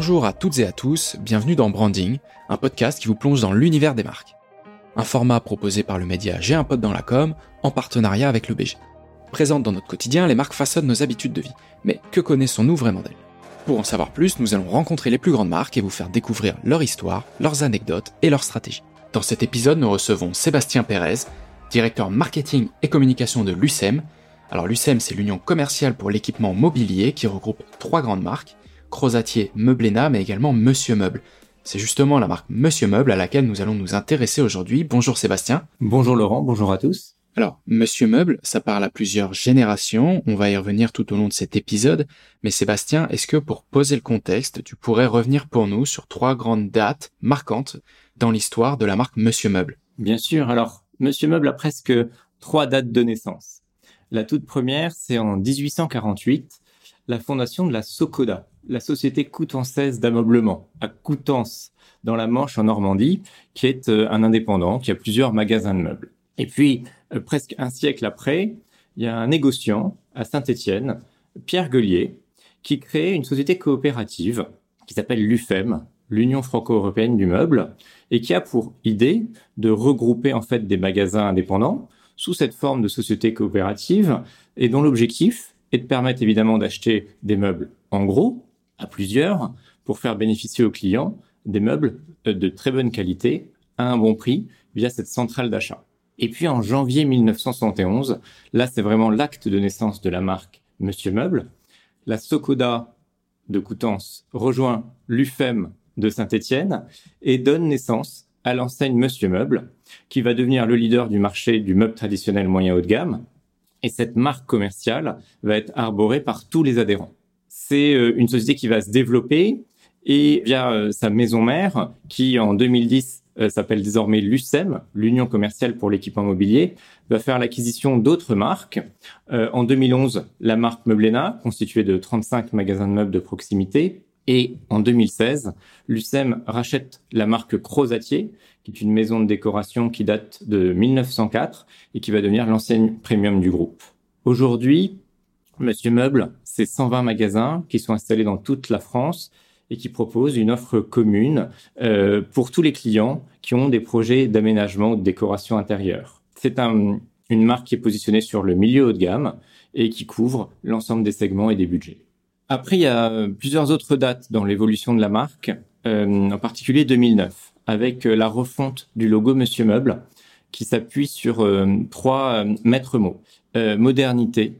Bonjour à toutes et à tous, bienvenue dans Branding, un podcast qui vous plonge dans l'univers des marques. Un format proposé par le média J'ai un pote dans la com, en partenariat avec le BG. Présentes dans notre quotidien, les marques façonnent nos habitudes de vie. Mais que connaissons-nous vraiment d'elles? Pour en savoir plus, nous allons rencontrer les plus grandes marques et vous faire découvrir leur histoire, leurs anecdotes et leurs stratégies. Dans cet épisode, nous recevons Sébastien Pérez, directeur marketing et communication de l'UCEM. Alors l'UCEM, c'est l'union commerciale pour l'équipement mobilier qui regroupe trois grandes marques, Crozatier, Meublena, mais également Monsieur Meuble. C'est justement la marque Monsieur Meuble à laquelle nous allons nous intéresser aujourd'hui. Bonjour Sébastien. Bonjour Laurent, bonjour à tous. Alors, Monsieur Meuble, ça parle à plusieurs générations, on va y revenir tout au long de cet épisode, mais Sébastien, est-ce que pour poser le contexte, tu pourrais revenir pour nous sur trois grandes dates marquantes dans l'histoire de la marque Monsieur Meuble? Bien sûr, alors Monsieur Meuble a presque trois dates de naissance. La toute première, c'est en 1848, la fondation de la Socoda, la société coutançaise d'ameublement, à Coutances, dans la Manche en Normandie, qui est euh, un indépendant, qui a plusieurs magasins de meubles. Et puis, euh, presque un siècle après, il y a un négociant à Saint-Étienne, Pierre Gueulier, qui crée une société coopérative qui s'appelle l'UFEM, l'Union franco-européenne du meuble, et qui a pour idée de regrouper en fait des magasins indépendants sous cette forme de société coopérative, et dont l'objectif est de permettre évidemment d'acheter des meubles en gros, à plusieurs, pour faire bénéficier aux clients des meubles euh, de très bonne qualité à un bon prix via cette centrale d'achat. Et puis en janvier 1971, là c'est vraiment l'acte de naissance de la marque Monsieur Meuble, la Socoda de Coutances rejoint l'UFEM de Saint-Étienne et donne naissance à l'enseigne Monsieur Meuble, qui va devenir le leader du marché du meuble traditionnel moyen haut de gamme. Et cette marque commerciale va être arborée par tous les adhérents. C'est euh, une société qui va se développer et via euh, sa maison mère, qui en 2010 euh, s'appelle désormais l'UCEM, l'Union commerciale pour l'équipement mobilier, va faire l'acquisition d'autres marques. En 2011, la marque Meublena, constituée de 35 magasins de meubles de proximité. Et en 2016, l'UCEM rachète la marque Crozatier, qui est une maison de décoration qui date de 1904 et qui va devenir l'enseigne premium du groupe. Aujourd'hui, Monsieur Meuble, c'est 120 magasins qui sont installés dans toute la France et qui propose une offre commune euh, pour tous les clients qui ont des projets d'aménagement ou de décoration intérieure. C'est un, une marque qui est positionnée sur le milieu haut de gamme et qui couvre l'ensemble des segments et des budgets. Après, il y a plusieurs autres dates dans l'évolution de la marque, euh, en particulier 2009, avec euh, la refonte du logo Monsieur Meuble, qui s'appuie sur trois maîtres mots modernité,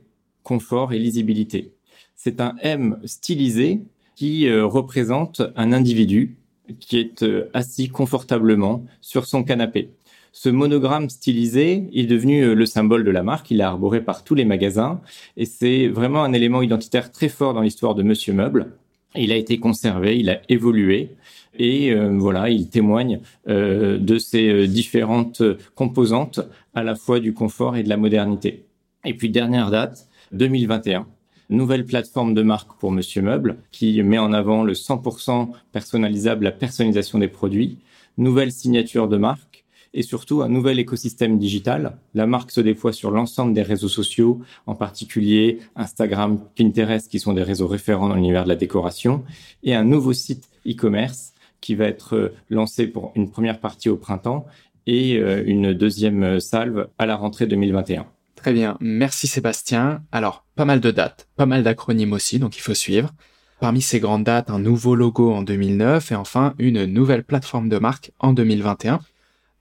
confort et lisibilité. C'est un M stylisé qui euh, représente un individu qui est euh, assis confortablement sur son canapé. Ce monogramme stylisé est devenu euh, le symbole de la marque, il est arboré par tous les magasins et c'est vraiment un élément identitaire très fort dans l'histoire de Monsieur Meuble. Il a été conservé, il a évolué et voilà, il témoigne de ces différentes composantes à la fois du confort et de la modernité. Et puis dernière date, 2021 nouvelle plateforme de marque pour Monsieur Meuble qui met en avant le 100% personnalisable, la personnalisation des produits, nouvelle signature de marque et surtout un nouvel écosystème digital. La marque se déploie sur l'ensemble des réseaux sociaux, en particulier Instagram, Pinterest, qui sont des réseaux référents dans l'univers de la décoration, et un nouveau site e-commerce qui va être euh, lancé pour une première partie au printemps et euh, une deuxième salve à la rentrée 2021. Très bien, merci Sébastien. Alors, pas mal de dates, pas mal d'acronymes aussi, donc il faut suivre. Parmi ces grandes dates, un nouveau logo en 2009 et enfin une nouvelle plateforme de marque en 2021.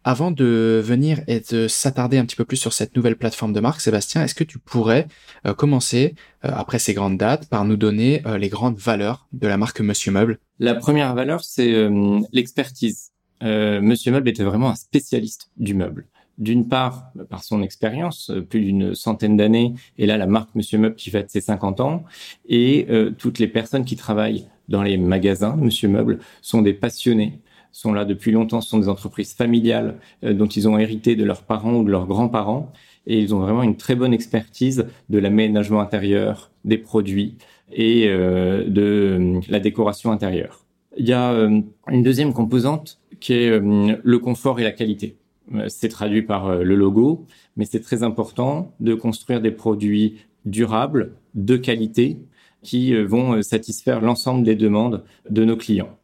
Avant de venir et de s'attarder un petit peu plus sur cette nouvelle plateforme de marque, Sébastien, est-ce que tu pourrais euh, commencer, euh, après ces grandes dates, par nous donner euh, les grandes valeurs de la marque Monsieur Meuble? La première valeur, c'est l'expertise. Monsieur Meuble était vraiment un spécialiste du meuble d'une part par son expérience, euh, plus d'une centaine d'années, et là la marque Monsieur Meuble qui fête ses 50 ans, et euh, toutes les personnes qui travaillent dans les magasins Monsieur Meuble sont des passionnés, sont là depuis longtemps, sont des entreprises familiales euh, dont ils ont hérité de leurs parents ou de leurs grands-parents, et ils ont vraiment une très bonne expertise de l'aménagement intérieur, des produits et de la décoration intérieure. Il y a une deuxième composante qui est le confort et la qualité. Euh, c'est traduit par euh, le logo, mais c'est très important de construire des produits durables, de qualité, qui vont satisfaire l'ensemble des demandes de nos clients.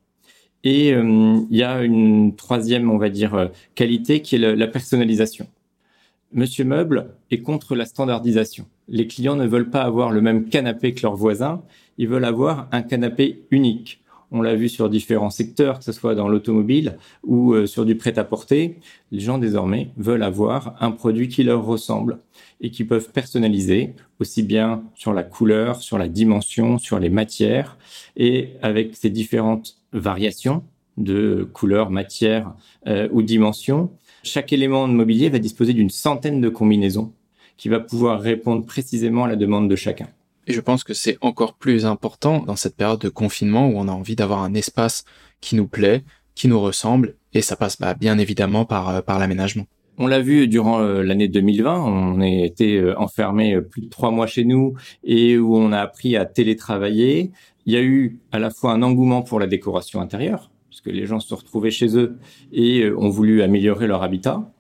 Et il y a une troisième, on va dire, qualité qui est la personnalisation. Monsieur Meuble est contre la standardisation. Les clients ne veulent pas avoir le même canapé que leurs voisins, ils veulent avoir un canapé unique. On l'a vu sur différents secteurs, que ce soit dans l'automobile ou euh, sur du prêt-à-porter. Les gens désormais veulent avoir un produit qui leur ressemble et qui peuvent personnaliser aussi bien sur la couleur, sur la dimension, sur les matières et avec ces différentes variations de couleur, matière euh, ou dimension. Chaque élément de mobilier va disposer d'une centaine de combinaisons qui va pouvoir répondre précisément à la demande de chacun. Et je pense que c'est encore plus important dans cette période de confinement où on a envie d'avoir un espace qui nous plaît, qui nous ressemble, et ça passe bah, bien évidemment par, euh, par l'aménagement. On l'a vu durant euh, l'année 2020, on a été euh, enfermé plus de trois mois chez nous et où on a appris à télétravailler. Il y a eu à la fois un engouement pour la décoration intérieure, parce que les gens se retrouvaient chez eux et ont voulu améliorer leur habitat.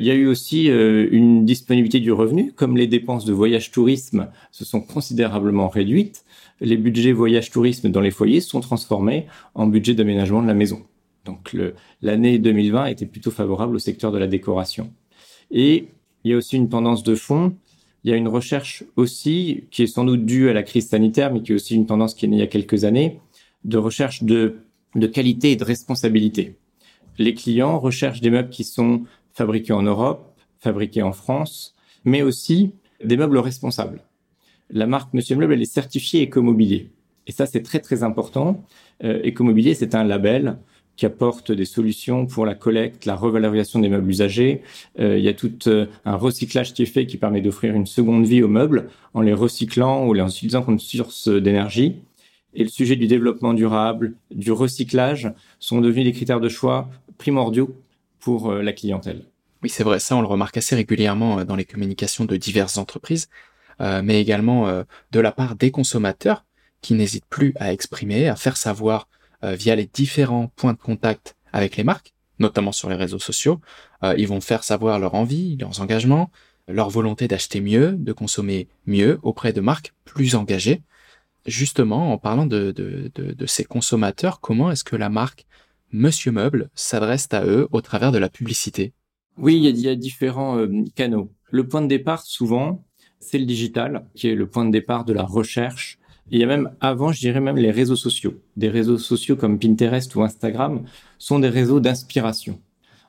Il y a eu aussi euh, une disponibilité du revenu, comme les dépenses de voyage tourisme se sont considérablement réduites. Les budgets voyage tourisme dans les foyers sont transformés en budget d'aménagement de la maison. Donc l'année 2020 était plutôt favorable au secteur de la décoration. Et il y a aussi une tendance de fond. Il y a une recherche aussi qui est sans doute due à la crise sanitaire, mais qui est aussi une tendance qui est née il y a quelques années, de recherche de, de qualité et de responsabilité. Les clients recherchent des meubles qui sont fabriqués en Europe, fabriqués en France, mais aussi des meubles responsables. La marque Monsieur Meuble, elle est certifiée Écomobilier. Et ça, c'est très, très important. Euh, Écomobilier, c'est un label qui apporte des solutions pour la collecte, la revalorisation des meubles usagés. Euh, il y a tout euh, un recyclage qui est fait qui permet d'offrir une seconde vie aux meubles en les recyclant ou en utilisant comme source d'énergie. Et le sujet du développement durable, du recyclage sont devenus des critères de choix primordiaux euh. Oui, c'est vrai, ça on le remarque assez régulièrement euh, dans les communications de diverses entreprises, euh, mais également de la part des consommateurs qui n'hésitent plus à exprimer, à faire savoir via les différents points de contact avec les marques, notamment sur les réseaux sociaux. ils vont faire savoir leur envie, leurs engagements, leur volonté d'acheter mieux, de consommer mieux auprès de marques plus engagées. Justement, en parlant de ces consommateurs, comment est-ce que la marque Monsieur Meuble s'adresse à eux au travers de la publicité Oui, il y a, différents euh, canaux. Le point de départ, souvent, c'est le digital, qui est le point de départ de la recherche. il y a même, avant, je dirais même les réseaux sociaux. Des réseaux sociaux comme Pinterest ou Instagram sont des réseaux d'inspiration.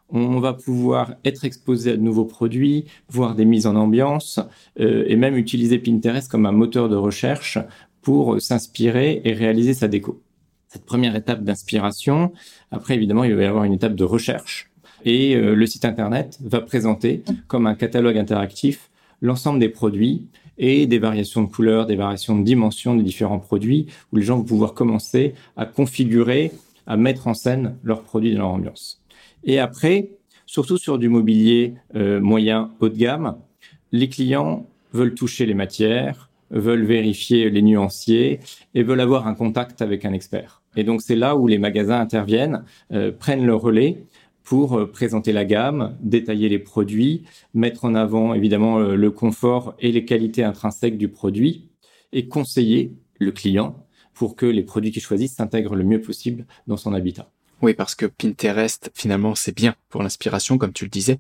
On va pouvoir être exposé à de nouveaux produits, voir des mises en ambiance, euh, et même utiliser Pinterest comme un moteur de recherche pour s'inspirer et réaliser sa déco cette première étape d'inspiration. Après, évidemment, il va y avoir une étape de recherche. Et euh, le site Internet va présenter comme un catalogue interactif l'ensemble des produits et des variations de couleurs, des variations de dimensions des différents produits, où les gens vont pouvoir commencer à configurer, à mettre en scène leurs produits dans leur ambiance. Et après, surtout sur du mobilier euh, moyen haut de gamme, les clients veulent toucher les matières, veulent vérifier les nuanciers et veulent avoir un contact avec un expert. Et donc c'est là où les magasins interviennent, euh, prennent le relais pour euh, présenter la gamme, détailler les produits, mettre en avant évidemment euh, le confort et les qualités intrinsèques du produit et conseiller le client pour que les produits qu'il choisit s'intègrent le mieux possible dans son habitat. Oui, parce que Pinterest, finalement, c'est bien pour l'inspiration, comme tu le disais,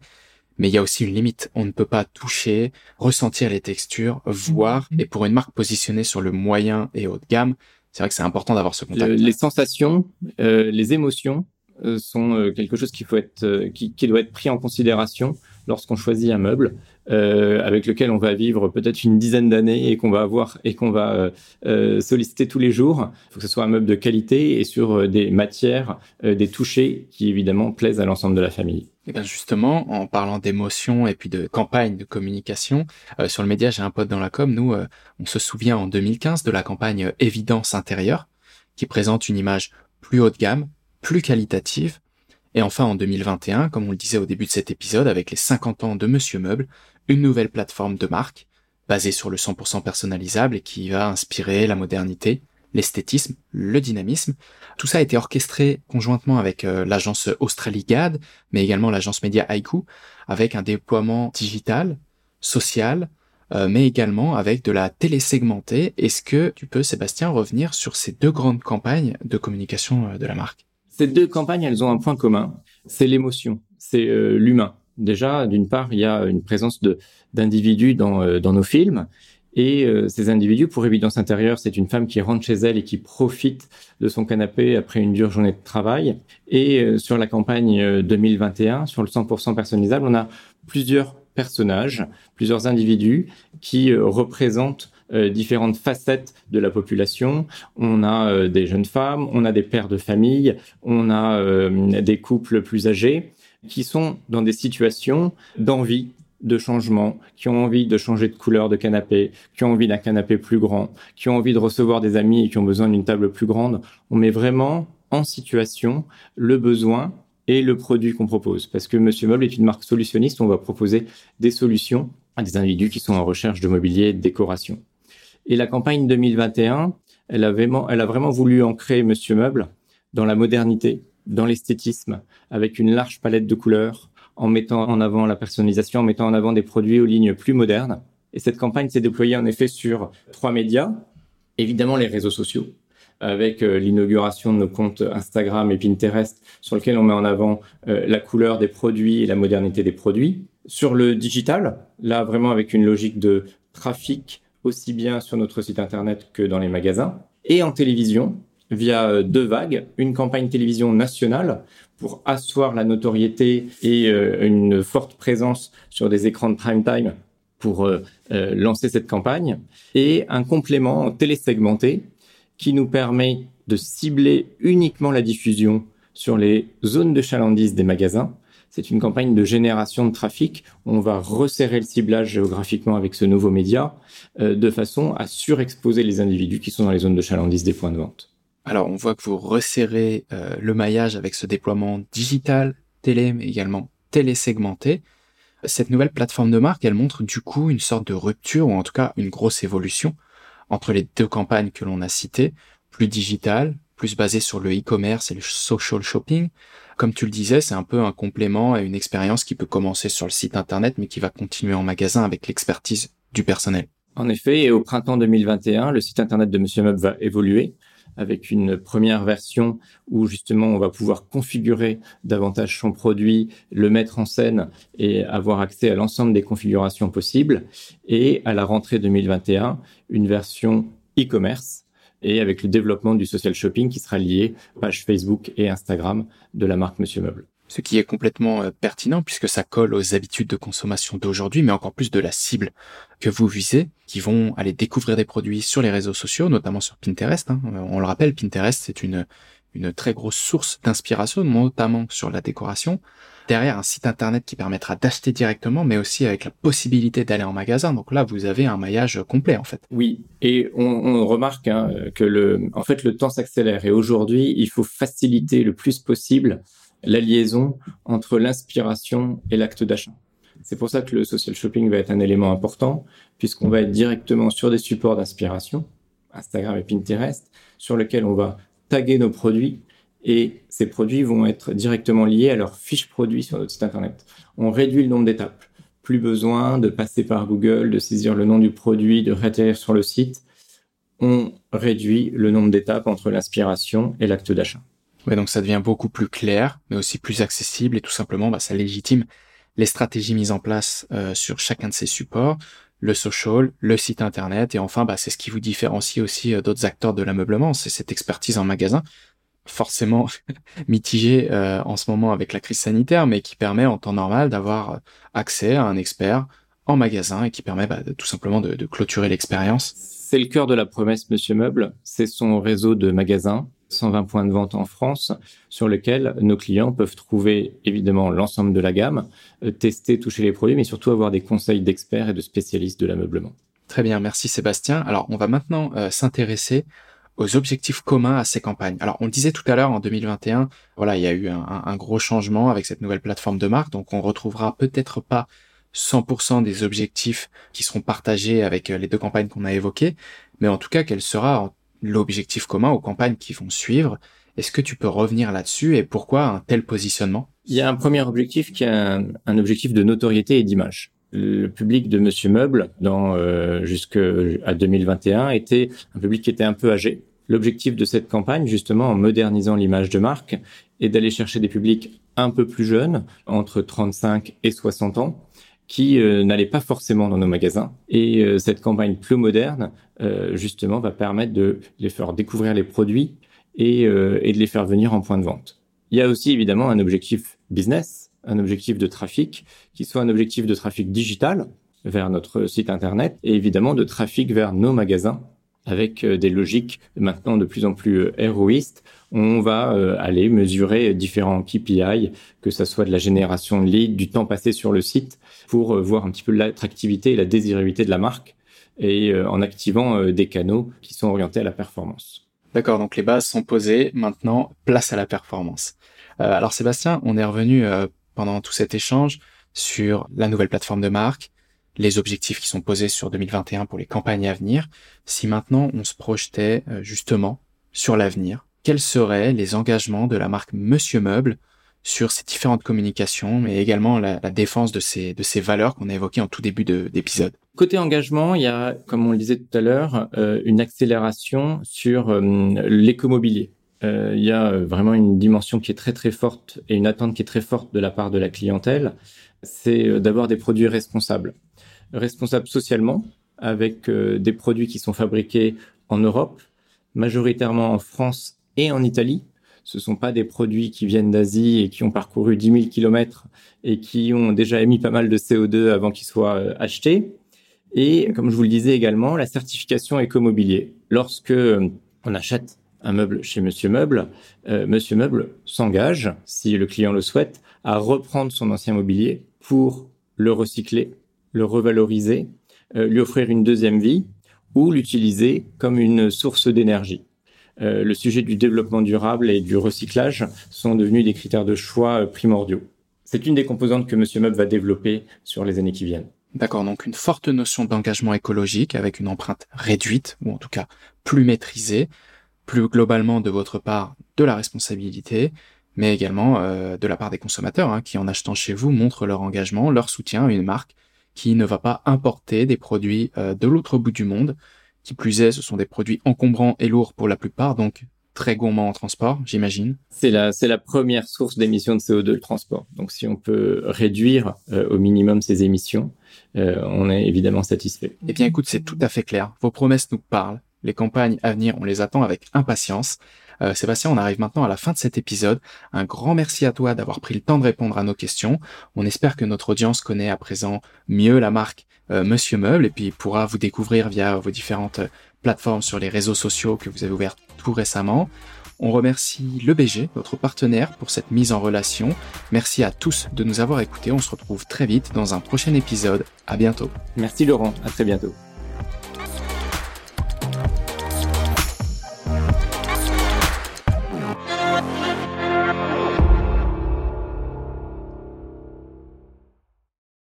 mais il y a aussi une limite. On ne peut pas toucher, ressentir les textures, voir, mmh. et pour une marque positionnée sur le moyen et haut de gamme, c'est vrai que c'est important d'avoir ce contact. les sensations, euh, les émotions euh, sont euh, quelque chose qui faut être, qui, qui, doit être pris en considération lorsqu'on choisit un meuble avec lequel on va vivre peut-être une dizaine d'années et qu'on va avoir et qu'on va solliciter tous les jours. Il faut que ce soit un meuble de qualité et sur des matières, des touchés qui évidemment plaisent à l'ensemble de la famille. Et eh bien justement, en parlant d'émotion et puis de campagne de communication, euh, sur le média J'ai un pote dans la com, nous, euh, on se souvient en 2015 de la campagne Évidence intérieure, qui présente une image plus haut de gamme, plus qualitative. Et enfin, en 2021, comme on le disait au début de cet épisode, avec les 50 ans de Monsieur Meuble, une nouvelle plateforme de marque, basée sur le 100% personnalisable et qui va inspirer la modernité, l'esthétisme, le dynamisme. Tout ça a été orchestré conjointement avec euh, l'agence AustraliGad, mais également l'agence média Haiku, avec un déploiement digital, social, euh, mais également avec de la télé segmentée. Est-ce que tu peux, Sébastien, revenir sur ces deux grandes campagnes de communication euh, de la marque? Ces deux campagnes, elles ont un point commun, c'est l'émotion, c'est euh, l'humain. Déjà, d'une part, il y a une présence d'individus dans, dans nos films, et ces individus, pour évidence intérieure, c'est une femme qui rentre chez elle et qui profite de son canapé après une dure journée de travail. Et sur la campagne 2021, sur le 100% personnalisable, on a plusieurs personnages, plusieurs individus qui euh, représentent euh, différentes facettes de la population. On a euh, des jeunes femmes, on a des pères de famille, on a des couples plus âgés qui sont dans des situations d'envie de changement, qui ont envie de changer de couleur de canapé, qui ont envie d'un canapé plus grand, qui ont envie de recevoir des amis et qui ont besoin d'une table plus grande. On met vraiment en situation le besoin et le produit qu'on propose. Parce que Monsieur Meuble est une marque solutionniste, on va proposer des solutions à des individus qui sont en recherche de mobilier et de décoration. Et la campagne 2021, elle a vraiment, elle a vraiment voulu ancrer Monsieur Meuble dans la modernité, dans l'esthétisme, avec une large palette de couleurs, en mettant en avant la personnalisation, en mettant en avant des produits aux lignes plus modernes. Et cette campagne s'est déployée en effet sur trois médias. Évidemment, les réseaux sociaux, avec euh, l'inauguration de nos comptes Instagram et Pinterest, sur lequel on met en avant euh, la couleur des produits et la modernité des produits. Sur le digital, là vraiment avec une logique de trafic aussi bien sur notre site internet que dans les magasins. Et en télévision, via euh, deux vagues, une campagne télévision nationale pour asseoir la notoriété et une forte présence sur des écrans de prime time pour lancer cette campagne, et un complément télésegmenté qui nous permet de cibler uniquement la diffusion sur les zones de chalandise des magasins. C'est une campagne de génération de trafic. On va resserrer le ciblage géographiquement avec ce nouveau média euh, de façon à surexposer les individus qui sont dans les zones de chalandise des points de vente. Alors, on voit que vous resserrez euh, le maillage avec ce déploiement digital, télé, mais également télésegmenté. Cette nouvelle plateforme de marque, elle montre du coup une sorte de rupture, ou en tout cas une grosse évolution entre les deux campagnes que l'on a citées, plus digital, plus basé sur le e-commerce et le social shopping. Comme tu le disais, c'est un peu un complément à une expérience qui peut commencer sur le site internet, mais qui va continuer en magasin avec l'expertise du personnel. En effet, et au printemps 2021, le site internet de Monsieur Meuble va évoluer avec une première version où justement on va pouvoir configurer davantage son produit, le mettre en scène et avoir accès à l'ensemble des configurations possibles. Et à la rentrée 2021, une version e-commerce et avec le développement du social shopping qui sera lié aux pages Facebook et Instagram de la marque Monsieur Meuble ce qui est complètement euh, pertinent puisque ça colle aux habitudes de consommation d'aujourd'hui, mais encore plus de la cible que vous visez, qui vont aller découvrir des produits sur les réseaux sociaux, notamment sur Pinterest. Hein. On le rappelle, Pinterest, c'est une, une très grosse source d'inspiration, notamment sur la décoration. Derrière un site internet qui permettra d'acheter directement, mais aussi avec la possibilité d'aller en magasin. Donc là, vous avez un maillage complet en fait. Oui, et on, on remarque hein, que le, en fait, le temps s'accélère. Et aujourd'hui, il faut faciliter le plus possible la liaison entre l'inspiration et l'acte d'achat. C'est pour ça que le social shopping va être un élément important, puisqu'on va être directement sur des supports d'inspiration, Instagram et Pinterest, sur lesquels on va taguer nos produits et ces produits vont être directement liés à leur fiche produit sur notre site internet. On réduit le nombre d'étapes. Plus besoin de passer par Google, de saisir le nom du produit, de réatterrir sur le site. On réduit le nombre d'étapes entre l'inspiration et l'acte d'achat. Ouais, donc ça devient beaucoup plus clair, mais aussi plus accessible et tout simplement, bah, ça légitime les stratégies mises en place euh, sur chacun de ces supports, le social, le site internet, et enfin, bah, c'est ce qui vous différencie aussi euh, d'autres acteurs de l'ameublement, c'est cette expertise en magasin, forcément mitigée euh, en ce moment avec la crise sanitaire, mais qui permet en temps normal d'avoir accès à un expert en magasin et qui permet bah, tout simplement de, de clôturer l'expérience. C'est le cœur de la promesse Monsieur Meuble, c'est son réseau de magasins 120 points de vente en France sur lesquels nos clients peuvent trouver évidemment l'ensemble de la gamme, euh, tester, toucher les produits, mais surtout avoir des conseils d'experts et de spécialistes de l'ameublement. Très bien, merci Sébastien. Alors on va maintenant euh, s'intéresser aux objectifs communs à ces campagnes. Alors on le disait tout à l'heure en 2021, voilà, il y a eu un, gros changement avec cette nouvelle plateforme de marque, donc on retrouvera peut-être pas 100% des objectifs qui seront partagés avec euh, les deux campagnes qu'on a évoquées, mais en tout cas quelle sera l'objectif commun aux campagnes qui vont suivre. Est-ce que tu peux revenir là-dessus et pourquoi un tel positionnement? Il y a un premier objectif qui est un, objectif de notoriété et d'image. le public de Monsieur Meuble dans euh, jusqu'à 2021 était un public qui était un peu âgé. L'objectif de cette campagne, justement, en modernisant l'image de marque, est d'aller chercher des publics un peu plus jeunes, entre 35 et 60 ans, qui euh, n'allaient pas forcément dans nos magasins. Et euh, cette campagne plus moderne, euh, justement, va permettre de les faire découvrir les produits et, et de les faire venir en point de vente. Il y a aussi évidemment un objectif business, un objectif de trafic, qui soit un objectif de trafic digital vers notre site internet et évidemment de trafic vers nos magasins avec des logiques maintenant de plus en plus héroïstes. On va aller mesurer différents KPI, que ça soit de la génération de leads, du temps passé sur le site, pour voir un petit peu l'attractivité et la désirabilité de la marque et en activant des canaux qui sont orientés à la performance. D'accord, donc les bases sont posées, maintenant place à la performance. Euh, alors Sébastien, on est revenu euh, pendant tout cet échange sur la nouvelle plateforme de marque, les objectifs qui sont posés sur 2021 pour les campagnes à venir. Si maintenant on se projetait euh, justement sur l'avenir, quels seraient les engagements de la marque Monsieur Meuble sur ces différentes communications, mais également la, défense de ces, de ces valeurs qu'on a évoquées en tout début d'épisode? Côté engagement, il y a, comme on le disait tout à l'heure, euh, une accélération sur euh, l'écomobilier. Euh, il y a vraiment une dimension qui est très très forte et une attente qui est très forte de la part de la clientèle, c'est d'avoir des produits responsables. Responsables socialement, avec des produits qui sont fabriqués en Europe, majoritairement en France et en Italie, ce sont pas des produits qui viennent d'Asie et qui ont parcouru 10 000 kilomètres et qui ont déjà émis pas mal de CO2 avant qu'ils soient euh, achetés. Et comme je vous le disais également, la certification écomobilier. Lorsque euh, on achète un meuble chez Monsieur Meuble, euh, Monsieur Meuble s'engage, si le client le souhaite, à reprendre son ancien mobilier pour le recycler, le revaloriser, lui offrir une deuxième vie ou l'utiliser comme une source d'énergie. Euh, le sujet du développement durable et du recyclage sont devenus des critères de choix euh, primordiaux. C'est une des composantes que Monsieur Meuble va développer sur les années qui viennent. D'accord, donc une forte notion d'engagement écologique avec une empreinte réduite, ou en tout cas plus maîtrisée, plus globalement de votre part de la responsabilité, mais également euh, de la part des consommateurs hein, qui en achetant chez vous montrent leur engagement, leur soutien à une marque qui ne va pas importer des produits de l'autre bout du monde, qui plus est, ce sont des produits encombrants et lourds pour la plupart, donc très gourmands en transport, j'imagine. C'est la, c'est la première source d'émissions de CO2, le transport. Donc si on peut réduire euh, au minimum ces émissions, euh, on est évidemment satisfait. Eh bien écoute, c'est tout à fait clair. Vos promesses nous parlent. Les campagnes à venir, on les attend avec impatience. Euh, Sébastien, on arrive maintenant à la fin de cet épisode. Un grand merci à toi d'avoir pris le temps de répondre à nos questions. On espère que notre audience connaît à présent mieux la marque euh, Monsieur Meuble et puis pourra vous découvrir via vos différentes plateformes sur les réseaux sociaux que vous avez ouvertes tout récemment. On remercie le BG, notre partenaire, pour cette mise en relation. Merci à tous de nous avoir écoutés. On se retrouve très vite dans un prochain épisode. À bientôt. Merci Laurent. À très bientôt.